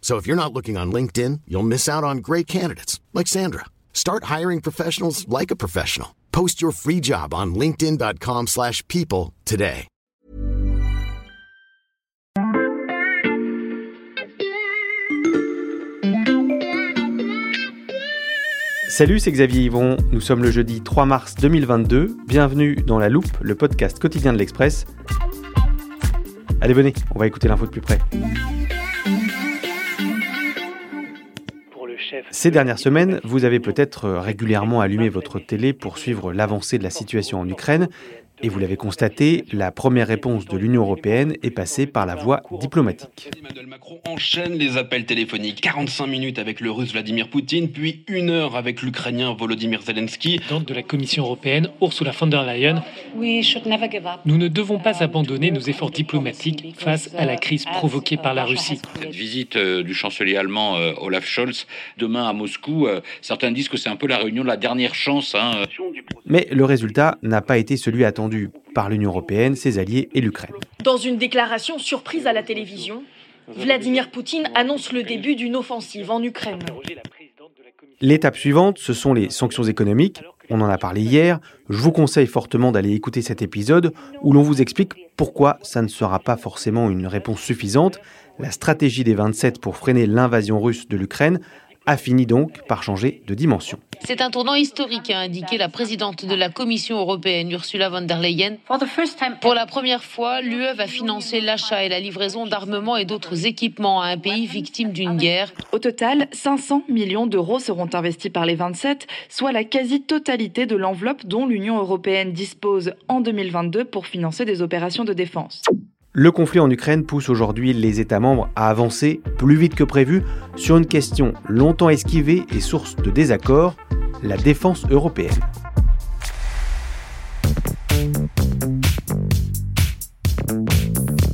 So if you're not looking on LinkedIn, you'll miss out on great candidates like Sandra. Start hiring professionals like a professional. Post your free job on linkedin.com/people today. Salut, c'est Xavier Yvon. Nous sommes le jeudi 3 mars 2022. Bienvenue dans La Loupe, le podcast quotidien de l'Express. Allez, venez, on va écouter l'info de plus près. Ces dernières semaines, vous avez peut-être régulièrement allumé votre télé pour suivre l'avancée de la situation en Ukraine. Et vous l'avez constaté, la première réponse de l'Union européenne est passée par la voie diplomatique. Emmanuel Macron enchaîne les appels téléphoniques. 45 minutes avec le russe Vladimir Poutine, puis une heure avec l'Ukrainien Volodymyr Zelensky. de la Commission européenne, Ursula von der Leyen, We should never give up. nous ne devons pas abandonner nos efforts diplomatiques face à la crise provoquée par la Russie. Cette visite euh, du chancelier allemand euh, Olaf Scholz demain à Moscou, euh, certains disent que c'est un peu la réunion de la dernière chance. hein. Mais le résultat n'a pas été celui attendu par l'Union européenne, ses alliés et l'Ukraine. Dans une déclaration surprise à la télévision, Vladimir Poutine annonce le début d'une offensive en Ukraine. L'étape suivante, ce sont les sanctions économiques. On en a parlé hier. Je vous conseille fortement d'aller écouter cet épisode où l'on vous explique pourquoi ça ne sera pas forcément une réponse suffisante. La stratégie des 27 pour freiner l'invasion russe de l'Ukraine a fini donc par changer de dimension. C'est un tournant historique, a indiqué la présidente de la Commission européenne, Ursula von der Leyen. For the first time, Pour la première fois, l'UE va financer l'achat et la livraison d'armements et d'autres équipements à un pays victime d'une guerre. Au total, 500 millions d'euros seront investis par les 27, soit la quasi-totalité de l'enveloppe dont l'Union européenne dispose en 2022 pour financer des opérations de défense. Le conflit en Ukraine pousse aujourd'hui les États membres à avancer plus vite que prévu sur une question longtemps esquivée et source de désaccord, la défense européenne.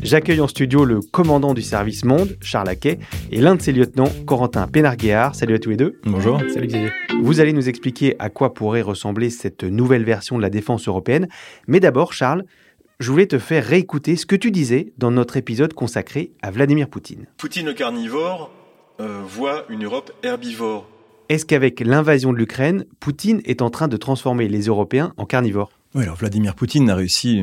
J'accueille en studio le commandant du service Monde, Charles Laquet, et l'un de ses lieutenants, Corentin Pénarguéard. Salut à tous les deux. Bonjour. Salut Xavier. Vous allez nous expliquer à quoi pourrait ressembler cette nouvelle version de la défense européenne. Mais d'abord, Charles, je voulais te faire réécouter ce que tu disais dans notre épisode consacré à Vladimir Poutine. Poutine le carnivore euh, voit une Europe herbivore. Est-ce qu'avec l'invasion de l'Ukraine, Poutine est en train de transformer les Européens en carnivores? Oui, alors Vladimir Poutine a réussi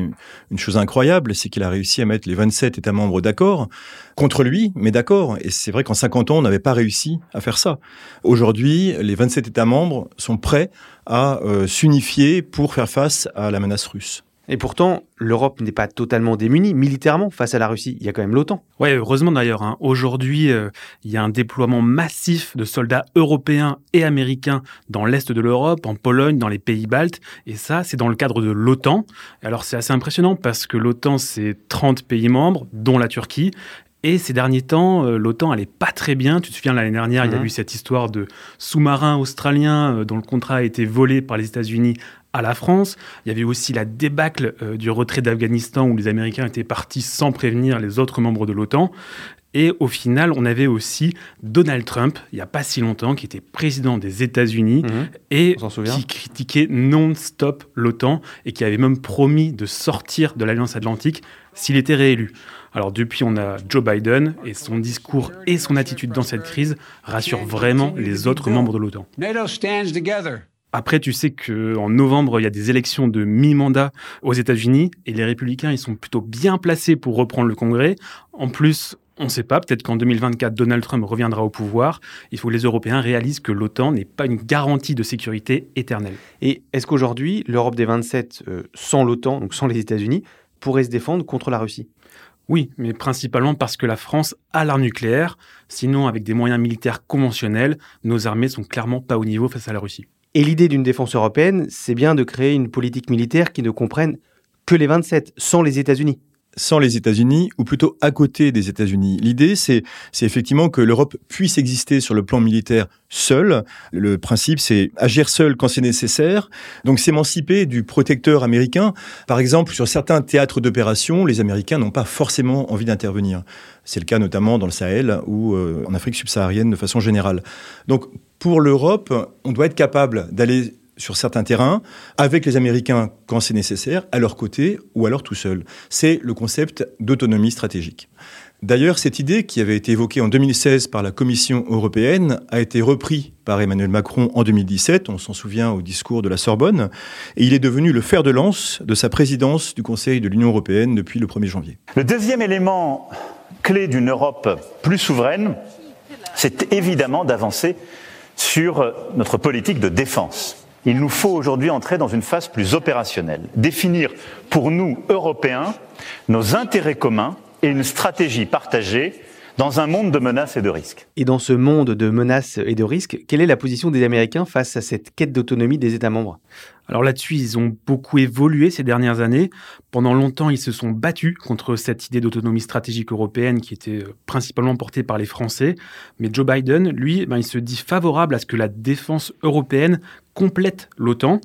une- chose incroyable, c'est qu'il a réussi à mettre les 27 États membres d'accord contre lui, mais d'accord. Et c'est vrai qu'en 50 ans, on n'avait pas réussi à faire ça. Aujourd'hui, les 27 États membres sont prêts à euh, s'unifier pour faire face à la menace russe. Et pourtant, l'Europe n'est pas totalement démunie militairement face à la Russie. Il y a quand même l'OTAN. Ouais, heureusement d'ailleurs. hein. Aujourd'hui, euh, il y a un déploiement massif de soldats européens et américains dans l'est de l'Europe, en Pologne, dans les pays baltes. Et ça, c'est dans le cadre de l'OTAN. Alors c'est assez impressionnant parce que l'OTAN, c'est 30 pays membres, dont la Turquie. Et ces derniers temps, euh, l'OTAN allait pas très bien. Tu te souviens, l'année dernière, il y a Mhm. eu cette histoire de sous-marin australien euh, dont le contrat a été volé par les États-Unis à la France. Il y avait aussi la débâcle euh, du retrait d'Afghanistan où les Américains étaient partis sans prévenir les autres membres de l'OTAN. Et au final, on avait aussi Donald Trump, il n'y a pas si longtemps, qui était président des États-Unis Mhm. et qui critiquait non-stop l'OTAN et qui avait même promis de sortir de l'Alliance Atlantique s'il était réélu. Alors depuis, on a Joe Biden et son discours et son attitude dans cette crise rassurent vraiment les autres membres de l'OTAN. Après, tu sais qu'en novembre, il y a des élections de mi-mandat aux États-Unis et les républicains, ils sont plutôt bien placés pour reprendre le Congrès. En plus, On ne sait pas, peut-être qu'en 2024, Donald Trump reviendra au pouvoir. Il faut que les Européens réalisent que l'OTAN n'est pas une garantie de sécurité éternelle. Et est-ce qu'aujourd'hui, l'Europe des 27, euh, sans l'OTAN, donc sans les États-Unis, pourrait se défendre contre la Russie? Oui, mais principalement parce que la France a l'arme nucléaire. Sinon, avec des moyens militaires conventionnels, nos armées sont clairement pas au niveau face à la Russie. Et l'idée d'une défense européenne, c'est bien de créer une politique militaire qui ne comprenne que les 27, sans les États-Unis sans les États-Unis, ou plutôt à côté des États-Unis. L'idée, c'est, c'est effectivement que l'Europe puisse exister sur le plan militaire seule. Le principe, c'est agir seul quand c'est nécessaire. Donc s'émanciper du protecteur américain. Par exemple, sur certains théâtres d'opération, les Américains n'ont pas forcément envie d'intervenir. C'est le cas notamment dans le Sahel ou euh, en Afrique subsaharienne de façon générale. Donc pour l'Europe, on doit être capable d'aller sur certains terrains, avec les Américains quand c'est nécessaire, à leur côté ou alors tout seul. C'est le concept d'autonomie stratégique. D'ailleurs, cette idée qui avait été évoquée en 2016 par la Commission européenne a été reprise par Emmanuel Macron en 2017, on s'en souvient au discours de la Sorbonne, et il est devenu le fer de lance de sa présidence du Conseil de l'Union européenne depuis le 1er janvier. Le deuxième élément clé d'une Europe plus souveraine, c'est évidemment d'avancer sur notre politique de défense. Il nous faut aujourd'hui entrer dans une phase plus opérationnelle, définir pour nous, Européens, nos intérêts communs et une stratégie partagée dans un monde de menaces et de risques. Et dans ce monde de menaces et de risques, quelle est la position des Américains face à cette quête d'autonomie des États membres? Alors là-dessus, ils ont beaucoup évolué ces dernières années. Pendant longtemps, ils se sont battus contre cette idée d'autonomie stratégique européenne qui était euh, principalement portée par les Français. Mais Joe Biden, lui, ben, il se dit favorable à ce que la défense européenne complète l'OTAN.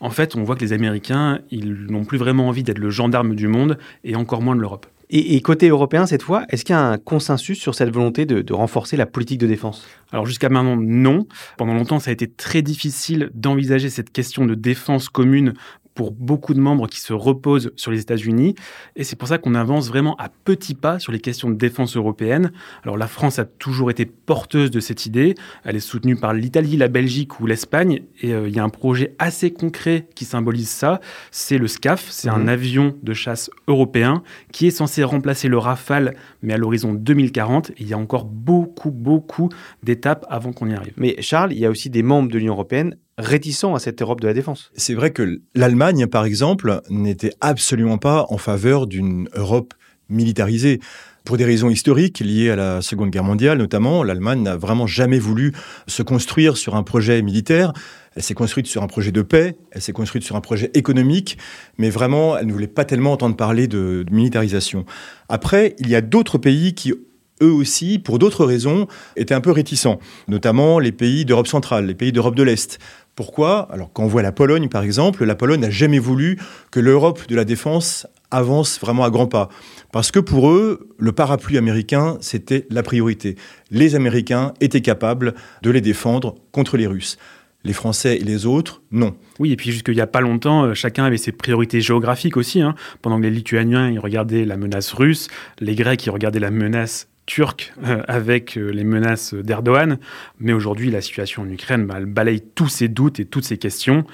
En fait, on voit que les Américains, ils n'ont plus vraiment envie d'être le gendarme du monde et encore moins de l'Europe. Et, côté européen, cette fois, est-ce qu'il y a un consensus sur cette volonté de, renforcer la politique de défense? Alors jusqu'à maintenant, non. Pendant longtemps, ça a été très difficile d'envisager cette question de défense commune pour beaucoup de membres qui se reposent sur les États-Unis. Et c'est pour ça qu'on avance vraiment à petits pas sur les questions de défense européenne. Alors la France a toujours été porteuse de cette idée. Elle est soutenue par l'Italie, la Belgique ou l'Espagne. Et euh, il y a un projet assez concret qui symbolise ça. C'est le SCAF. C'est un mhm. avion de chasse européen qui est censé remplacer le Rafale, mais à l'horizon 2040. il y a encore beaucoup, beaucoup d'étapes avant qu'on y arrive. Mais Charles, il y a aussi des membres de l'Union européenne réticents à cette Europe de la défense. C'est vrai que l'Allemagne, par exemple, n'était absolument pas en faveur d'une Europe militarisée. Pour des raisons historiques liées à la Seconde Guerre mondiale notamment, l'Allemagne n'a vraiment jamais voulu se construire sur un projet militaire. Elle s'est construite sur un projet de paix, elle s'est construite sur un projet économique, mais vraiment, elle ne voulait pas tellement entendre parler de, de militarisation. Après, il y a d'autres pays qui eux aussi, pour d'autres raisons, étaient un peu réticents, notamment les pays d'Europe centrale, les pays d'Europe de l'Est. Pourquoi? Alors quand on voit la Pologne par exemple, la Pologne n'a jamais voulu que l'Europe de la défense avance vraiment à grands pas. Parce que pour eux, le parapluie américain, c'était la priorité. Les Américains étaient capables de les défendre contre les Russes. Les Français et les autres, non. Oui, et puis jusqu'il n'y a pas longtemps, euh, chacun avait ses priorités géographiques aussi. Hein. Pendant que les Lituaniens, ils regardaient la menace russe, les Grecs, ils regardaient la menace turc euh, avec euh, les menaces d'Erdogan. Mais aujourd'hui, la situation en Ukraine bah, balaye tous ces doutes et toutes ces questions.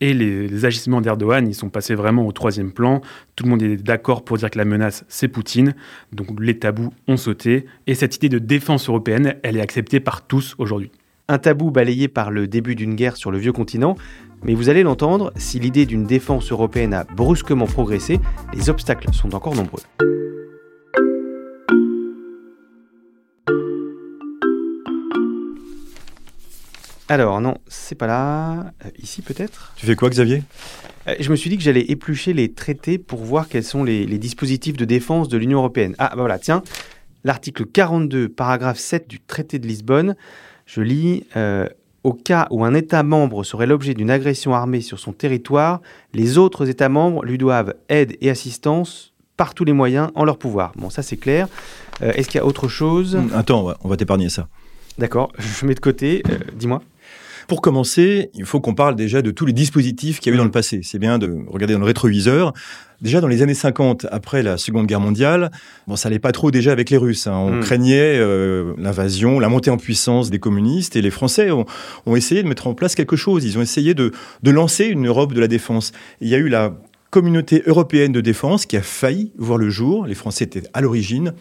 Et les, agissements d'Erdogan, ils sont passés vraiment au troisième plan. Tout le monde est d'accord pour dire que la menace, c'est Poutine. Donc les tabous ont sauté. Et cette idée de défense européenne, elle est acceptée par tous aujourd'hui. Un tabou balayé par le début d'une guerre sur le vieux continent. Mais vous allez l'entendre, si l'idée d'une défense européenne a brusquement progressé, les obstacles sont encore nombreux. Alors non, c'est pas là. Euh, ici peut-être? Tu fais quoi Xavier? Euh, Je me suis dit que j'allais éplucher les traités pour voir quels sont les, dispositifs de défense de l'Union européenne. Ah bah voilà, tiens, l'article 42, paragraphe 7 du traité de Lisbonne. Je lis euh, Au cas où un État membre serait l'objet d'une agression armée sur son territoire, les autres États membres lui doivent aide et assistance par tous les moyens en leur pouvoir. Bon, ça c'est clair. Est-ce qu'il y a autre chose? Attends, on va t'épargner ça. D'accord, je mets de côté. Dis-moi. Pour commencer, il faut qu'on parle déjà de tous les dispositifs qu'il y a eu dans le passé. C'est bien de regarder dans le rétroviseur. Déjà dans les années 50, après la Seconde Guerre mondiale, bon, ça n'allait pas trop déjà avec les Russes. Hein. On hmm. craignait euh, l'invasion, la montée en puissance des communistes, et les Français ont, essayé de mettre en place quelque chose. Ils ont essayé de, de lancer une Europe de la défense. il y a eu la communauté européenne de défense qui a failli voir le jour. Les Français étaient à l'origine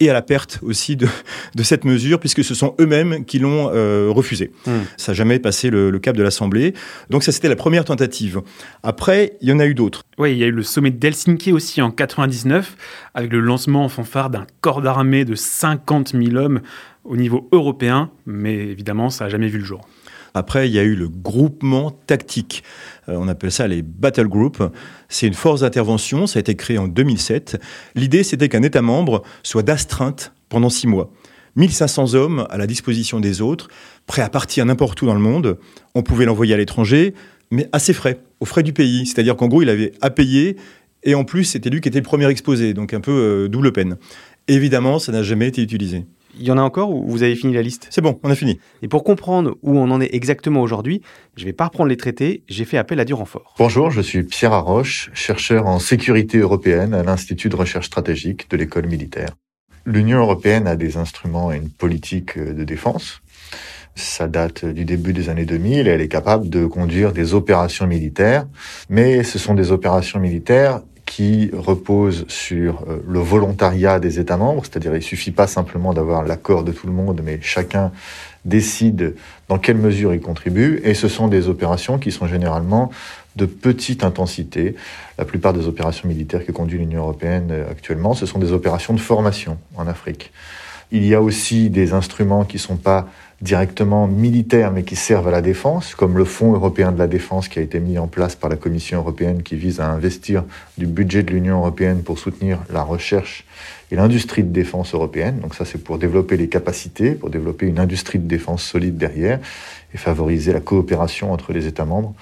et à la perte aussi de, de cette mesure, puisque ce sont eux-mêmes qui l'ont euh, refusé. Hmm. Ça n'a jamais passé le, le cap de l'Assemblée. Donc ça, c'était la première tentative. Après, il y en a eu d'autres. Oui, il y a eu le sommet d'Helsinki aussi en 99, avec le lancement en fanfare d'un corps d'armée de 50 000 hommes au niveau européen, mais évidemment, ça n'a jamais vu le jour. Après, il y a eu le groupement tactique. Euh, on appelle ça les battle groups. C'est une force d'intervention. Ça a été créé en 2007. L'idée, c'était qu'un État membre soit d'astreinte pendant six mois. 1500 hommes à la disposition des autres, prêts à partir n'importe où dans le monde. On pouvait l'envoyer à l'étranger, mais à ses frais, aux frais du pays. C'est-à-dire qu'en gros, il avait à payer et en plus, c'était lui qui était le premier exposé, donc un peu euh, double peine. Évidemment, ça n'a jamais été utilisé. Il y en a encore ou vous avez fini la liste? C'est bon, on a fini. Et pour comprendre où on en est exactement aujourd'hui, je ne vais pas reprendre les traités, j'ai fait appel à du renfort. Bonjour, je suis Pierre Arroche, chercheur en sécurité européenne à l'Institut de recherche stratégique de l'école militaire. L'Union européenne a des instruments et une politique de défense. Ça date du début des années 2000 et elle est capable de conduire des opérations militaires, mais ce sont des opérations militaires qui repose sur euh, le volontariat des États membres, c'est-à-dire il suffit pas simplement d'avoir l'accord de tout le monde, mais chacun décide dans quelle mesure il contribue, et ce sont des opérations qui sont généralement de petite intensité. La plupart des opérations militaires que conduit l'Union européenne euh, actuellement, ce sont des opérations de formation en Afrique. Il y a aussi des instruments qui ne sont pas directement militaires mais qui servent à la défense, comme le Fonds européen de la défense qui a été mis en place par la Commission européenne qui vise à investir du budget de l'Union européenne pour soutenir la recherche et l'industrie de défense européenne. Donc ça c'est pour développer les capacités, pour développer une industrie de défense solide derrière et favoriser la coopération entre les États membres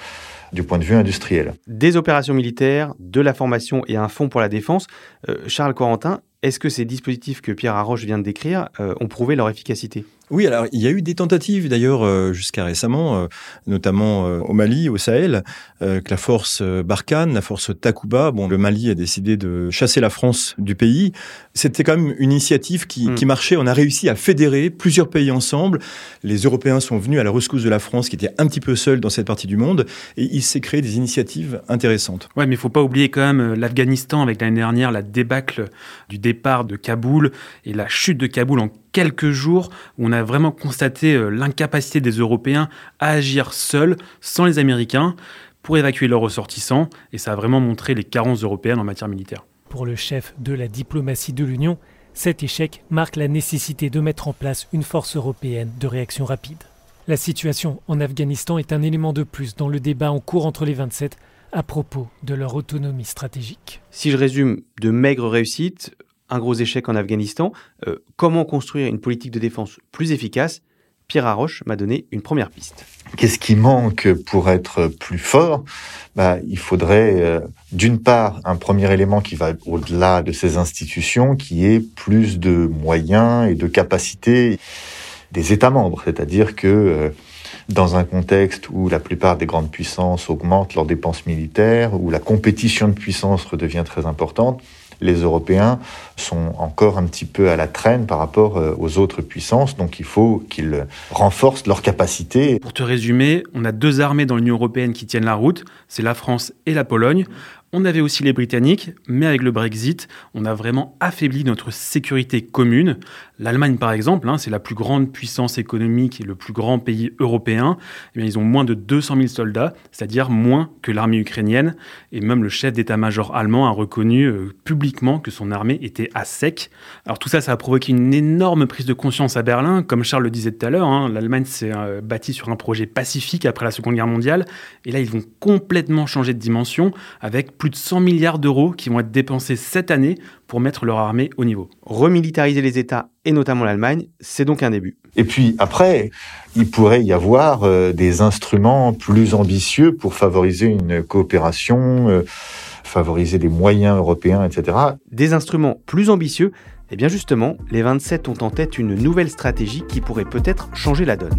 du point de vue industriel. Des opérations militaires, de la formation et un fonds pour la défense. Euh, Charles Corentin, est-ce que ces dispositifs que Pierre Arroche vient de décrire euh, ont prouvé leur efficacité? Oui, alors il y a eu des tentatives d'ailleurs euh, jusqu'à récemment, euh, notamment euh, au Mali, au Sahel, que la force Barkhane, la force Takuba, bon, le Mali a décidé de chasser la France du pays. C'était quand même une initiative qui, Mm. qui marchait. On a réussi à fédérer plusieurs pays ensemble. Les Européens sont venus à la rescousse de la France, qui était un petit peu seule dans cette partie du monde, et il s'est créé des initiatives intéressantes. Ouais, mais il faut pas oublier quand même l'Afghanistan avec l'année dernière, la débâcle du départ de Kaboul et la chute de Kaboul en quelques jours, où on a vraiment constaté euh, l'incapacité des Européens à agir seuls, sans les Américains, pour évacuer leurs ressortissants, et ça a vraiment montré les carences européennes en matière militaire. Pour le chef de la diplomatie de l'Union, cet échec marque la nécessité de mettre en place une force européenne de réaction rapide. La situation en Afghanistan est un élément de plus dans le débat en cours entre les 27 à propos de leur autonomie stratégique. Si je résume, de maigres réussites, un gros échec en Afghanistan, euh, comment construire une politique de défense plus efficace? Pierre Arroche m'a donné une première piste. Qu'est-ce qui manque pour être plus fort? Bah, Il faudrait, euh, d'une part, un premier élément qui va au-delà de ces institutions, qui est plus de moyens et de capacités des États membres. C'est-à-dire que euh, dans un contexte où la plupart des grandes puissances augmentent leurs dépenses militaires, où la compétition de puissance redevient très importante, les Européens sont encore un petit peu à la traîne par rapport euh, aux autres puissances, donc il faut qu'ils renforcent leurs capacités. Pour te résumer, on a deux armées dans l'Union européenne qui tiennent la route, c'est la France et la Pologne. On avait aussi les Britanniques, mais avec le Brexit, on a vraiment affaibli notre sécurité commune. L'Allemagne, par exemple, hein, c'est la plus grande puissance économique et le plus grand pays européen. Eh bien, ils ont moins de 200 000 soldats, c'est-à-dire moins que l'armée ukrainienne. Et même le chef d'état-major allemand a reconnu euh, publiquement que son armée était à sec. Alors tout ça, ça a provoqué une énorme prise de conscience à Berlin. Comme Charles le disait tout à l'heure, hein, l'Allemagne s'est euh, bâtie sur un projet pacifique après la Seconde Guerre mondiale. Et là, ils vont complètement changer de dimension avec plus de 100 milliards d'euros qui vont être dépensés cette année pour mettre leur armée au niveau. Remilitariser les États, et notamment l'Allemagne, c'est donc un début. Et puis après, il pourrait y avoir euh, des instruments plus ambitieux pour favoriser une coopération, euh, favoriser des moyens européens, etc. Des instruments plus ambitieux, et bien justement, les 27 ont en tête une nouvelle stratégie qui pourrait peut-être changer la donne.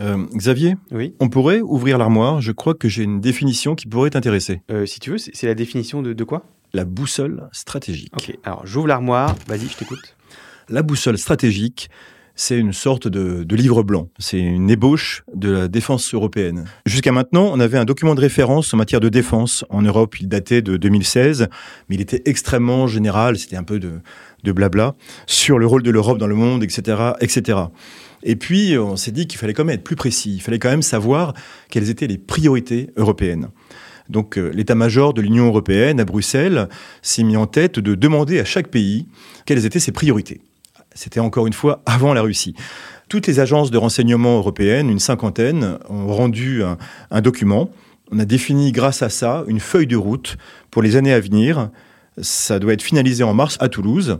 Euh, Xavier, oui. on pourrait ouvrir l'armoire. Je crois que j'ai une définition qui pourrait t'intéresser. Euh, si tu veux, c'est la définition de, de quoi? La boussole stratégique. Ok, alors j'ouvre l'armoire. Vas-y, je t'écoute. La boussole stratégique, c'est une sorte de, de, livre blanc. C'est une ébauche de la défense européenne. Jusqu'à maintenant, on avait un document de référence en matière de défense. En Europe, il datait de 2016, mais il était extrêmement général. C'était un peu de, de blabla sur le rôle de l'Europe dans le monde, etc., etc. Et puis, on s'est dit qu'il fallait quand même être plus précis. Il fallait quand même savoir quelles étaient les priorités européennes. Donc, euh, l'état-major de l'Union européenne à Bruxelles s'est mis en tête de demander à chaque pays quelles étaient ses priorités. C'était encore une fois avant la Russie. Toutes les agences de renseignement européennes, une cinquantaine, ont rendu un, un document. On a défini grâce à ça une feuille de route pour les années à venir. Ça doit être finalisé en mars à Toulouse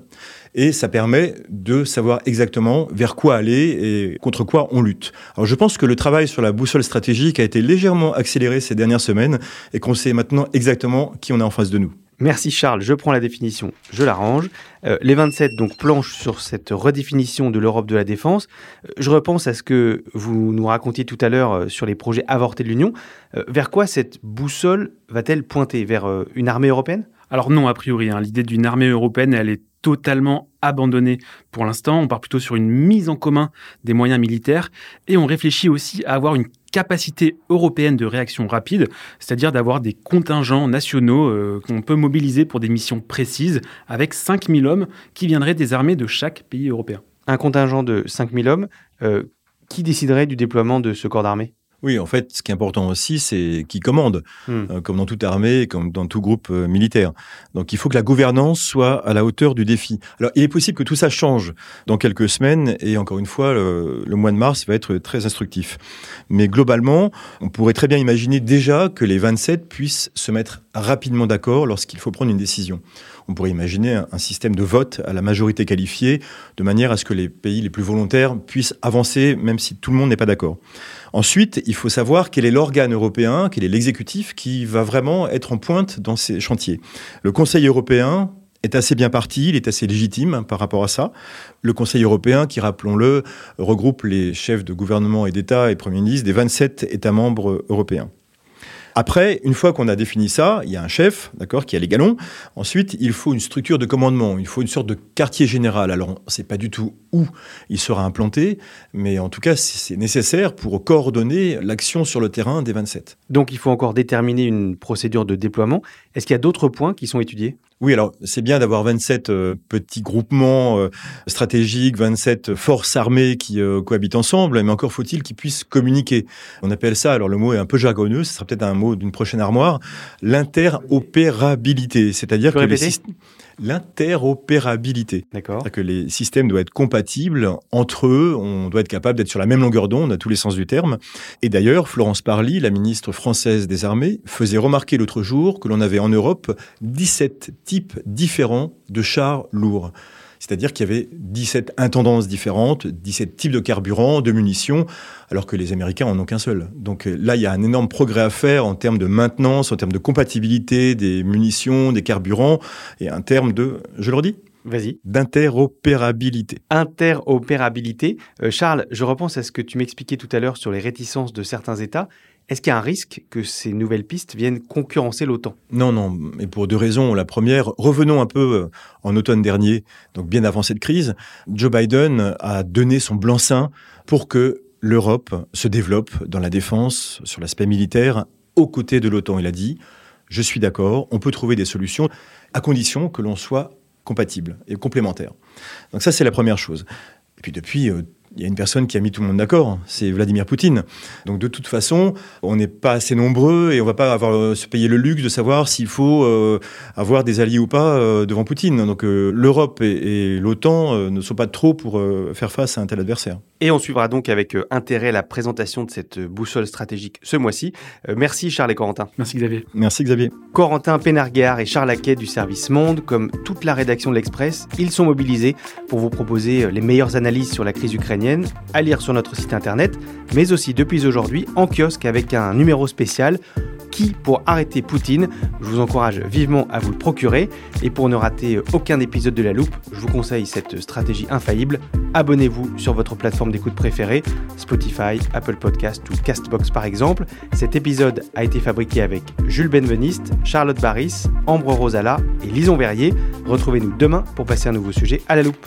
et ça permet de savoir exactement vers quoi aller et contre quoi on lutte. Alors je pense que le travail sur la boussole stratégique a été légèrement accéléré ces dernières semaines et qu'on sait maintenant exactement qui on a en face de nous. Merci Charles, je prends la définition, je l'arrange. Euh, les 27 donc planchent sur cette redéfinition de l'Europe de la défense. Euh, je repense à ce que vous nous racontiez tout à l'heure euh, sur les projets avortés de l'Union. Euh, vers quoi cette boussole va-t-elle pointer? Vers une armée européenne? Alors non, a priori, hein, l'idée d'une armée européenne, elle est totalement abandonnée pour l'instant. On part plutôt sur une mise en commun des moyens militaires et on réfléchit aussi à avoir une capacité européenne de réaction rapide, c'est-à-dire d'avoir des contingents nationaux euh, qu'on peut mobiliser pour des missions précises avec 5000 hommes qui viendraient des armées de chaque pays européen. Un contingent de 5000 hommes, euh, qui déciderait du déploiement de ce corps d'armée? Oui, en fait, ce qui est important aussi, c'est qui commande, Hmm. euh, comme dans toute armée, comme dans tout groupe euh, militaire. Donc, il faut que la gouvernance soit à la hauteur du défi. Alors, il est possible que tout ça change dans quelques semaines, et encore une fois, le, le mois de mars va être très instructif. Mais globalement, on pourrait très bien imaginer déjà que les 27 puissent se mettre rapidement d'accord lorsqu'il faut prendre une décision. On pourrait imaginer un, système de vote à la majorité qualifiée, de manière à ce que les pays les plus volontaires puissent avancer, même si tout le monde n'est pas d'accord. Ensuite, il faut savoir quel est l'organe européen, quel est l'exécutif qui va vraiment être en pointe dans ces chantiers. Le Conseil européen est assez bien parti, il est assez légitime par rapport à ça. Le Conseil européen, qui, rappelons-le, regroupe les chefs de gouvernement et d'État et premiers ministres des 27 États membres européens. Après, une fois qu'on a défini ça, il y a un chef, d'accord, qui a les galons. Ensuite, il faut une structure de commandement. Il faut une sorte de quartier général. Alors, on ne sait pas du tout où il sera implanté, mais en tout cas, c'est nécessaire pour coordonner l'action sur le terrain des 27. Donc il faut encore déterminer une procédure de déploiement. Est-ce qu'il y a d'autres points qui sont étudiés? Oui, alors c'est bien d'avoir 27 euh, petits groupements euh, stratégiques, 27 forces armées qui euh, cohabitent ensemble, mais encore faut-il qu'ils puissent communiquer. On appelle ça, alors le mot est un peu jargonneux, ce sera peut-être un mot d'une prochaine armoire, l'interopérabilité, c'est-à-dire que les répéter? syst- l'interopérabilité. D'accord. C'est-à-dire que les systèmes doivent être compatibles entre eux, on doit être capable d'être sur la même longueur d'onde à tous les sens du terme. Et d'ailleurs, Florence Parly, la ministre française des armées, faisait remarquer l'autre jour que l'on avait en Europe 17 types différents de chars lourds. C'est-à-dire qu'il y avait 17 intendances différentes, 17 types de carburant, de munitions, alors que les Américains en ont qu'un seul. Donc euh, là, il y a un énorme progrès à faire en termes de maintenance, en termes de compatibilité des munitions, des carburants, et en termes de, je le redis, Vas-y. d'interopérabilité. Interopérabilité. Euh, Charles, je repense à ce que tu m'expliquais tout à l'heure sur les réticences de certains États. Est-ce qu'il y a un risque que ces nouvelles pistes viennent concurrencer l'OTAN? Non, non, et pour deux raisons. La première, revenons un peu euh, en automne dernier, donc bien avant cette crise, Joe Biden a donné son blanc-seing pour que l'Europe se développe dans la défense, sur l'aspect militaire, aux côtés de l'OTAN. Il a dit, je suis d'accord, on peut trouver des solutions, à condition que l'on soit compatible et complémentaire. Donc ça, c'est la première chose. Et puis depuis, euh, il y a une personne qui a mis tout le monde d'accord, c'est Vladimir Poutine. Donc de toute façon, on n'est pas assez nombreux et on va pas avoir euh, se payer le luxe de savoir s'il faut euh, avoir des alliés ou pas euh, devant Poutine. Donc l'Europe et, et l'OTAN ne sont pas trop pour faire face à un tel adversaire. Et on suivra donc avec intérêt la présentation de cette boussole stratégique ce mois-ci. merci Charles et Corentin. Merci Xavier. Merci Xavier. Corentin Pénarguard et Charles Laquet du service Monde, comme toute la rédaction de l'Express, ils sont mobilisés pour vous proposer les meilleures analyses sur la crise ukrainienne, à lire sur notre site internet, mais aussi depuis aujourd'hui en kiosque avec un numéro spécial qui pour arrêter Poutine? Je vous encourage vivement à vous le procurer. Et pour ne rater aucun épisode de La Loupe, je vous conseille cette stratégie infaillible. Abonnez-vous sur votre plateforme d'écoute préférée, Spotify, Apple Podcast ou Castbox par exemple. Cet épisode a été fabriqué avec Jules Benveniste, Charlotte Barris, Ambre Rosala et Lison Verrier. Retrouvez-nous demain pour passer un nouveau sujet à la loupe.